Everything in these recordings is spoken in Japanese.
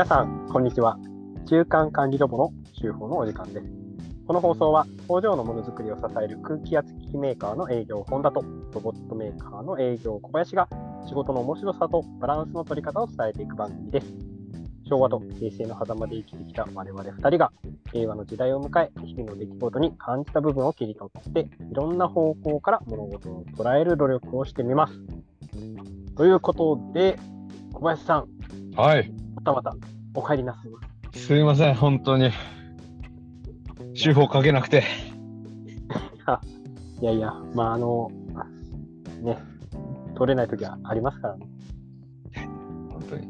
皆さん、こんにちは。中間管理ロボの週報のお時間です。この放送は工場のものづくりを支える空気圧機器メーカーの営業本田とロボットメーカーの営業小林が仕事の面白さとバランスの取り方を伝えていく番組です。昭和と平成の狭間で生きてきた我々2人が令和の時代を迎え、日々の出来事に感じた部分を切り取って、いろんな方向から物事を捉える努力をしてみます。ということで、小林さん、はい。またまたお帰りなさい。すいません、本当に。手法かけなくて。いやいや、まああの、ね、取れない時はありますからね。本当に。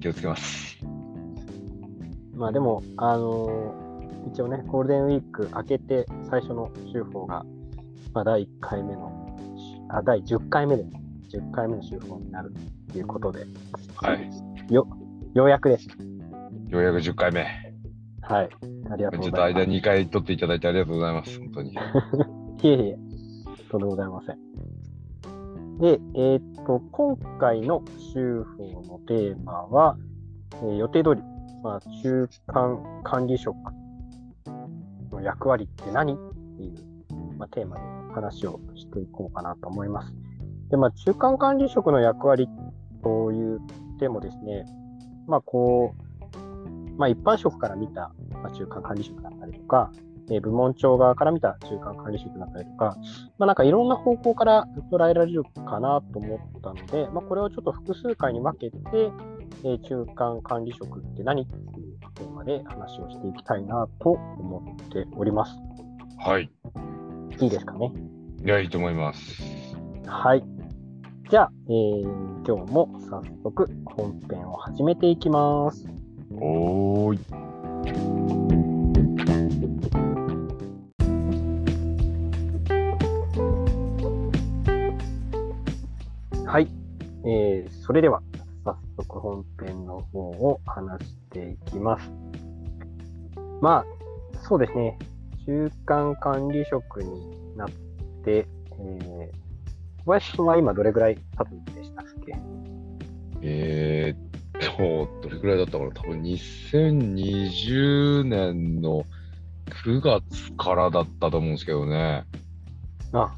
気をつけます。まあでも、あの一応ね、ゴールデンウィーク明けて最初の週報が、まあ、第1回目の、あ、第10回目です。10回目の週報になるということで、はい。よ、ようやくです。ようやく10回目。はい。ありがとうちょっと間ございます。2回取っていただいてありがとうございます。本当に。いえいえ、とんでもございません。で、えーっと、今回の週報のテーマは、えー予定通り、まあ、中間管理職の役割って何っていう、まあ、テーマで話をしていこうかなと思います。で、まあ、中間管理職の役割と言ってもですね、まあ、こう、まあ、一般職から見た、まあ、中間管理職だったりとか、えー部門長側から見た中間管理職だったりとか、まあ、なんかいろんな方向から捉えられるかなと思ったので、まあ、これをちょっと複数回に分けて、えー中間管理職って何っていうテーマで話をしていきたいなと思っております。はい。いいですかね？いや、いいと思います。はい。じゃあ、えー今日も早速本編を始めていきます。おーい。はい。えーそれでは早速本編の方を話していきます。まあ、そうですね。中間管理職になって、えー小林さんは今どれぐらい経つんでしたっけ？えーっと、どれくらいだったかな？多分2020年の9月からだったと思うんですけどね。あ、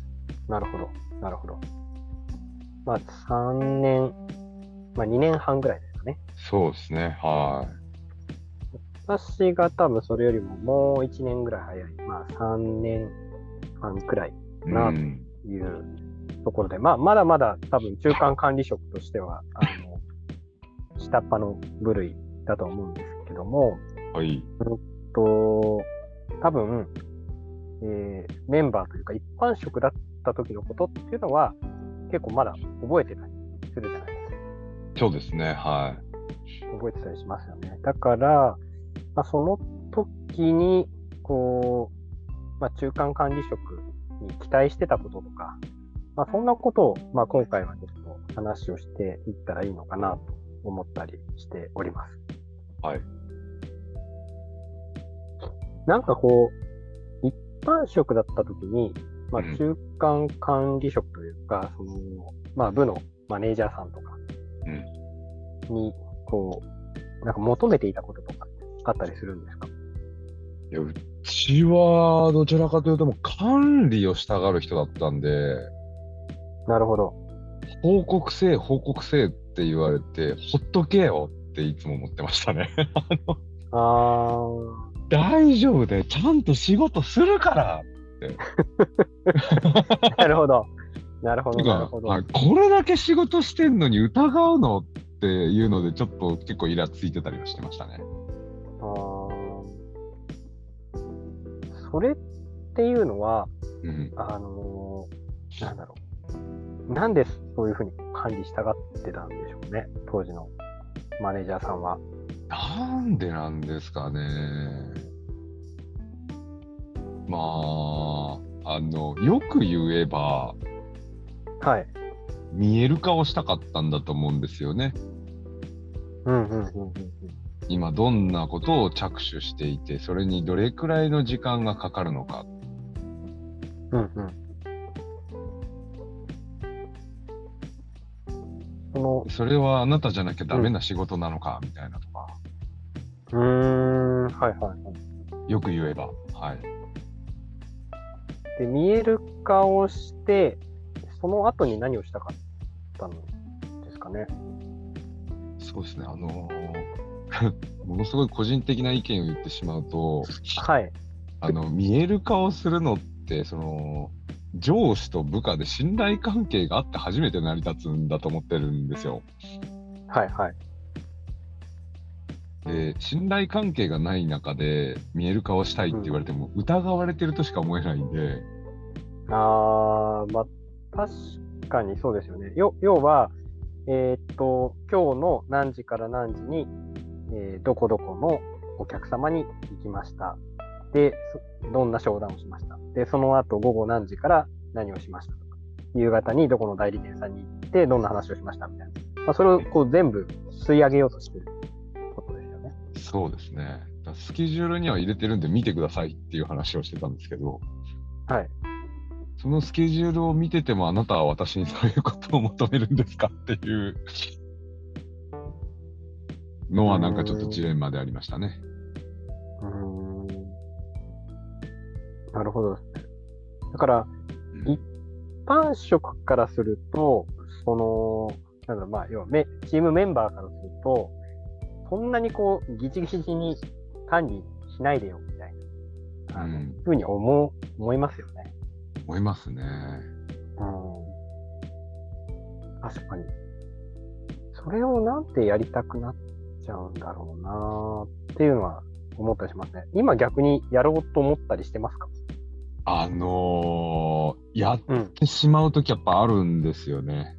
なるほど。なるほど。まあ、3年、まあ2年半ぐらいですかね。そうですね。は私が多分それよりももう1年ぐらい早い。まあ3年半くらいい。なうん。いうところで、まあ、まだまだ多分中間管理職としては、あの、下っ端の部類だと思うんですけども、はい。と、多分、えーメンバーというか一般職だった時のことっていうのは、結構まだ覚えてたりするじゃないですか。そうですね。は覚えてたりしますよね。だから、まあ、その時に、こう、まあ、中間管理職に期待してたこととか、まあ、そんなことを、まあ、今回はちょっと話をしていったらいいのかなと思ったりしております。い。はい。なんかこう、一般職だった時に、まあ、うん中間管理職というか、その、まあ、部のマネージャーさんとかに、こう、なんか求めていたこととかあったりするんですか？いや、うちはどちらかというともう管理をしたがる人だったんで、なるほど。報告せえ、報告せえって言われて、ほっとけよっていつも思ってましたね。あー、大丈夫で、ちゃんと仕事するから なるほど。なるほてど、なるほど。これだけ仕事してんのに疑うのっていうので、ちょっと結構イラついてたりはしてましたね。あーそれっていうのは、うん。あのーなんだろう。なんでそういうふうに管理したがってたんでしょうね、当時のマネージャーさんは。なんでなんですかね。まあ、あの、よく言えば、はい。見える化をしたかったんだと思うんですよね。うんうんうんうんうん。今どんなことを着手していて、それにどれくらいの時間がかかるのか。うんうん。の、それはあなたじゃなきゃダメな仕事なのか、みたいなとか。うーん、はいはいはい。よく言えば。はい。で、見える化をして、その後に何をしたかったんですかね？そうですね。あのー ものすごい個人的な意見を言ってしまうと、はい。あの、見える化をするのって、その、上司と部下で信頼関係があって初めて成り立つんだと思ってるんですよ。はいはい。で、信頼関係がない中で見える化をしたいって言われても、疑われてるとしか思えないんで、あー、まあ、確かにそうですよね。よ要は、えーっと、今日の何時から何時に、えーどこどこのお客様に行きました。で、そどんな商談をしました。で、その後午後何時から何をしましたとか、夕方にどこの代理店さんに行ってどんな話をしましたみたいな。まあ、それをこう全部吸い上げようとしてることですよね。そうですね。スケジュールには入れてるんで見てくださいっていう話をしてたんですけど、はい。そのスケジュールを見ててもあなたは私にそういうことを求めるんですかっていうのはなんかちょっとジレンマでありましたね。るほどですね。だから、うん一般職からすると、その、なんだろう、まあ、要はメ、チームメンバーからすると、そんなにこう、ギチギチに管理しないでよ、みたいな、あの、うんふうに思う、思いますよね。思いますね。うん。確かに。それをなんてやりたくなっちゃうんだろうなっていうのは思ったりしますね。今逆にやろうと思ったりしてますか？あのーやっうん。てしまうときやっぱあるんですよね。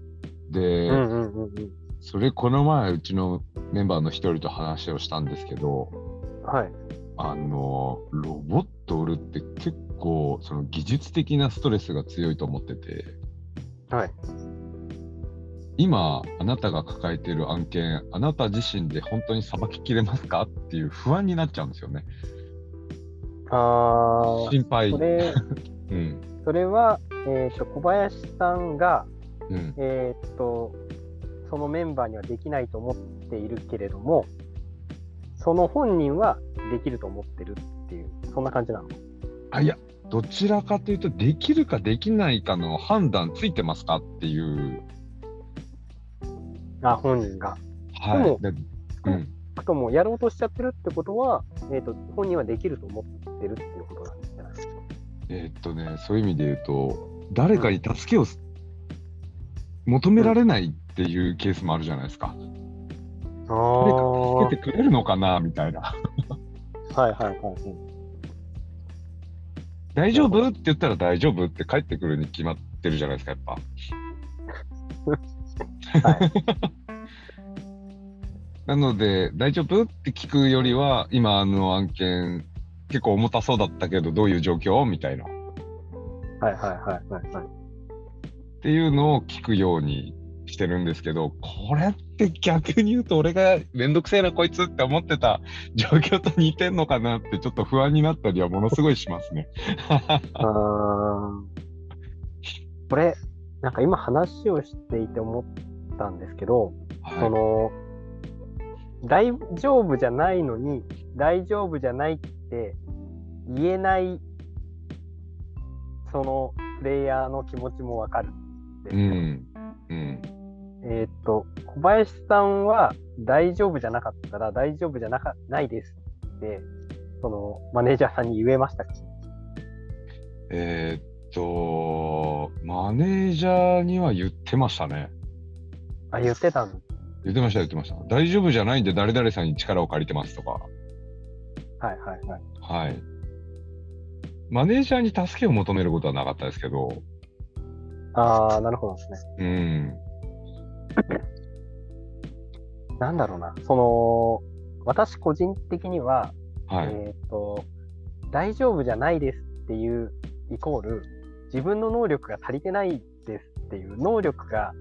で、うんうんうんうん。それこの前うちのメンバーの一人と話をしたんですけど、はい。あのーロボット売るって結構その技術的なストレスが強いと思ってて、はい。今あなたが抱えている案件、あなた自身で本当にさばききれますか？っていう不安になっちゃうんですよね。あ心配。あ、それ、うん。それは、えっ、と、小林さんが、うん。えっ、と、そのメンバーにはできないと思っているけれども、その本人はできると思ってるっていう、そんな感じなの？あ、いや、どちらかというと、できるかできないかの判断ついてますかっていう。あ、本人が。はでもい。でうん。くともやろうとしちゃってるってことは、えっ、と、本人はできると思ってるっていうことなんじゃないですか。えーっとね、そういう意味で言うと、誰かに助けをす求められないっていうケースもあるじゃないですか。あ誰か助けてくれるのかなみたいな。はいはいはい。うん大丈夫？って言ったら大丈夫って帰ってくるに決まってるじゃないですか、やっぱ。はい。なので、大丈夫？って聞くよりは、今あの案件、結構重たそうだったけど、どういう状況？みたいな。っはいはいはいはいはい。ていうのを聞くようにしてるんですけど、これって逆に言うと、俺がめんどくせえな、こいつって思ってた 状況と似てんのかなって、ちょっと不安になったりはものすごいしますね。これ、なんか今話をしていて思ったんですけど、そはの、大丈夫じゃないのに、大丈夫じゃないって言えない、そのプレイヤーの気持ちもわかる。うよ。ん。うん。えーっと、小林さんは大丈夫じゃなかったら大丈夫じゃなかないですって、そのマネージャーさんに言えましたかえーっと、マネージャーには言ってましたね。あ、言ってたん言ってました、言ってました。大丈夫じゃないんで誰々さんに力を借りてますとか。はいはいはい。はい。マネージャーに助けを求めることはなかったですけど、ああ、なるほどですね。うん。なんだろうな、その、私個人的には、はい。えっ、と、大丈夫じゃないですっていうイコール、自分の能力が足りてないですっていう、能力が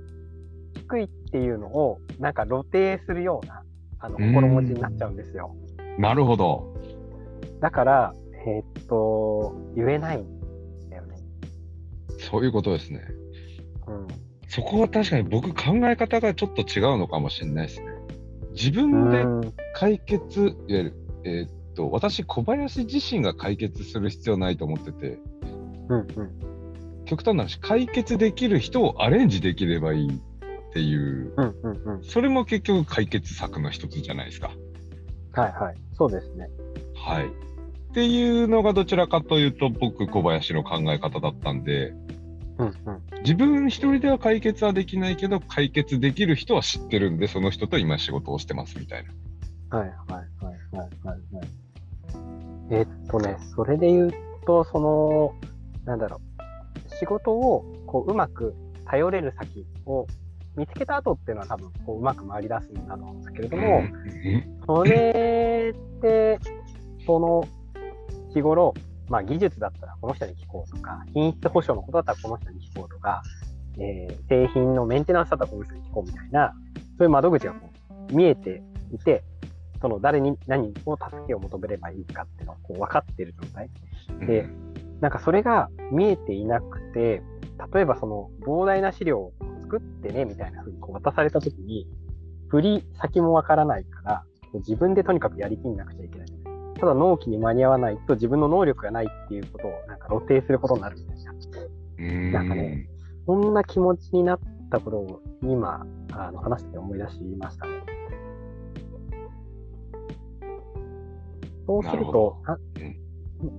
低いっていうのを、なんか露呈するような、あの、うん心持ちになっちゃうんですよ。なるほど。だから、えっ、と、言えないんだよね。そういうことですね。うん。そこは確かに僕考え方がちょっと違うのかもしれないですね。自分でうん解決、いわゆるえーっと、私、小林自身が解決する必要ないと思ってて、うんうん。極端な話、解決できる人をアレンジできればいいっていう、うんうんうん。それも結局解決策の一つじゃないですか。はいはい。そうですね。はい。っていうのがどちらかというと、僕、小林の考え方だったんで、うんうん。自分一人では解決はできないけど、解決できる人は知ってるんで、その人と今仕事をしてますみたいな。はいはいはいはいはいはい。えっとね、それで言うと、その、なんだろう、仕事をこううまく頼れる先を見つけた後っていうのは多分こううまく回り出すんだと思うんだけれども、うんそれって、その日頃、まあ技術だったらこの人に聞こうとか、品質保証のことだったらこの人に聞こうとか、えー製品のメンテナンスだったらこの人に聞こうみたいな、そういう窓口がこう見えていて、その誰に何を助けを求めればいいかっていうのをこう分かっている状態。でなんかそれが見えていなくて、例えばその膨大な資料を作ってねみたいな風にこう渡されたときに、振り先もわからないから、自分でとにかくやりきんなくちゃいけない。ただ納期に間に合わないと自分の能力がないっていうことをなんか露呈することになるみたいな。うんなんかねそんな気持ちになったことを今、あの話して思い出しましたね。そうすると、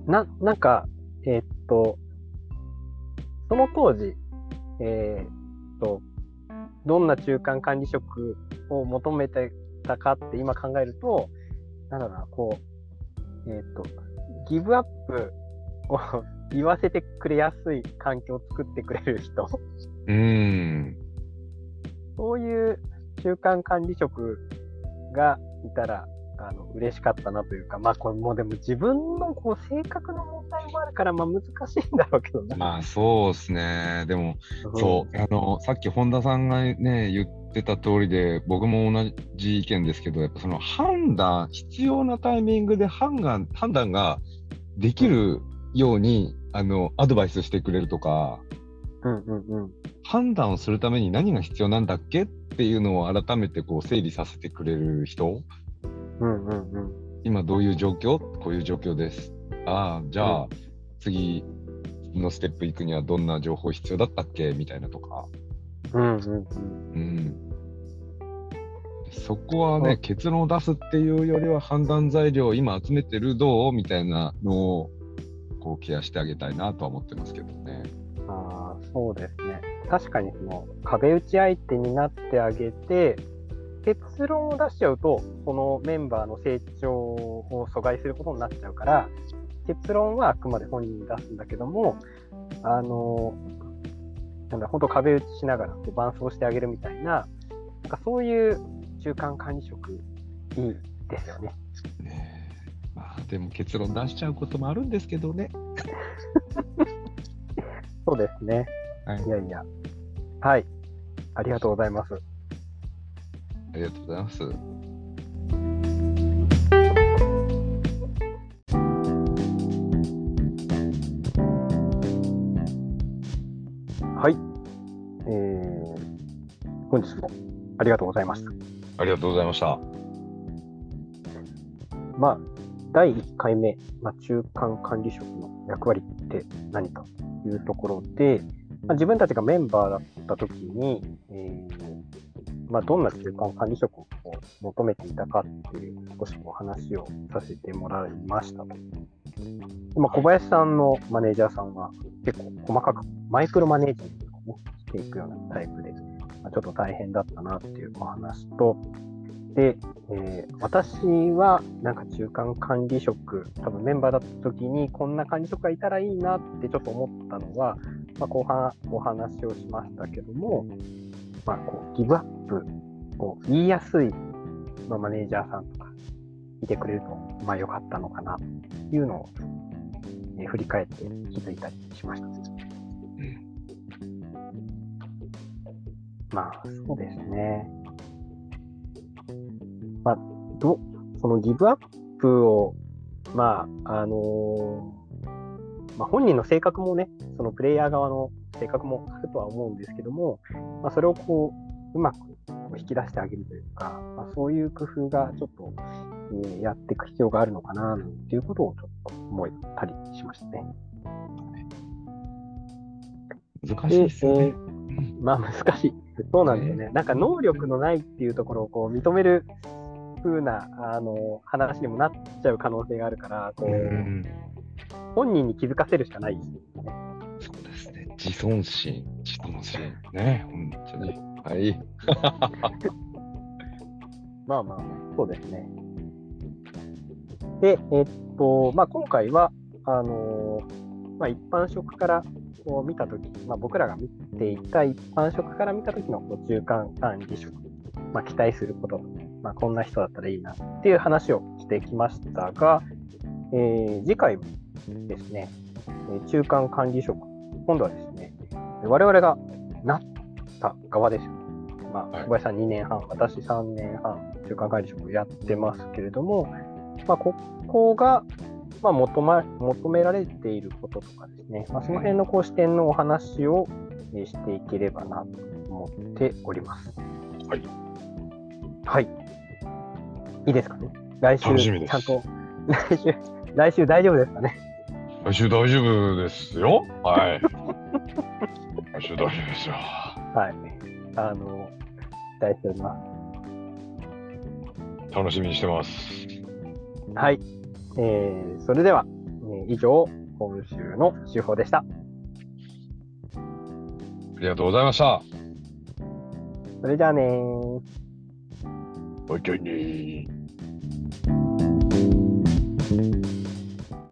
なななんか、えーっと、その当時、えーっと、どんな中間管理職を求めてたかって今考えると、なんだろうな、こう、えーっと、ギブアップを言わせてくれやすい環境を作ってくれる人、うん。そういう中間管理職がいたら、あの嬉しかったなというか、まあ、これもうでも自分のこう性格の問題もあるから、まあ、難しいんだろうけどな。まあそうですね。でも、うんそう、あの、さっき本田さんがね、言ってた通りで、僕も同じ意見ですけど、やっぱその判断、必要なタイミングで判断判断ができるように、あの、アドバイスしてくれるとか、うんうんうん。判断をするために何が必要なんだっけっていうのを改めてこう整理させてくれる人、うんうんうん。今どういう状況？こういう状況です。ああ、じゃあ、次のステップ行くにはどんな情報必要だったっけ？みたいなとか。うんうんうん。うん。そこはね、うん結論を出すっていうよりは判断材料を今集めてるどう？みたいなのをこうケアしてあげたいなとは思ってますけどね。ああ、そうですね。確かにその壁打ち相手になってあげて、結論を出しちゃうと、そのメンバーの成長を阻害することになっちゃうから、結論はあくまで本人に出すんだけども、あの、なんだ、本当壁打ちしながらこう伴走してあげるみたいな、なんかそういう中間管理職、いいですよね。ねあでも結論出しちゃうこともあるんですけどね。そうですね。はいいやいや。はい。ありがとうございます。ありがとうございます。はい。えー、本日もありがとうございました。ありがとうございました。まあ、第1回目、まあ、中間管理職の役割って何というところで、まあ、自分たちがメンバーだったときに、えーまあ、どんな中間管理職を求めていたかっていう少しお話をさせてもらいましたと。でま、小林さんのマネージャーさんは結構細かくマイクロマネージメントを、していくようなタイプで、まあ、ちょっと大変だったなっていうお話と、で、えー私はなんか中間管理職、多分メンバーだった時にこんな管理職がいたらいいなってちょっと思ったのは、まあ、後半お話をしましたけども、まあ、こうギブアップを言いやすい、まあ、マネージャーさんとかいてくれると、まあ、よかったのかなというのを、えー振り返って気づいたりしました。まあ、そうですね。まあ、ど、そのギブアップを、まあ、あのーまあ、本人の性格もね、そのプレイヤー側の性格もあるとは思うんですけども、まあ、それをこう、うまく引き出してあげるというか、まあ、そういう工夫がちょっと、えーやっていく必要があるのかな、っていうことをちょっと思ったりしましたね。難しいですよね。まあ難しい。そうなんですよね。なんか能力のないっていうところをこう認める風なあの話にもなっちゃう可能性があるから、こううん本人に気づかせるしかないですよね。そうですね。自尊心、自尊心。ね、本当に。はい。まあまあ、そうですね。で、えっと、まあ今回は、あのまあ一般職からこう見たとき、まあ僕らが見ていた一般職から見たときの中間管理職、まあ期待すること、まあこんな人だったらいいなっていう話をしてきましたが、えー次回ですね、中間管理職、今度はですね、我々がなった側ですよ。まあ、はい小林さん2年半、私3年半、中間管理職をやってますけれども、まあ、ここが、まあ、求ま求められていることとかですね、まあ、その辺のこう視点のお話をえーしていければなと思っております。はい。はい。いいですかね来週、ちゃんと、来週、来週大丈夫ですかね来週大丈夫ですよ。はい。来 週大丈夫ですよ。はい。あの、期待しております。楽しみにしてます。はい。えー、それでは、えー以上、今週の手法でした。ありがとうございました。それじゃあねー。おいけに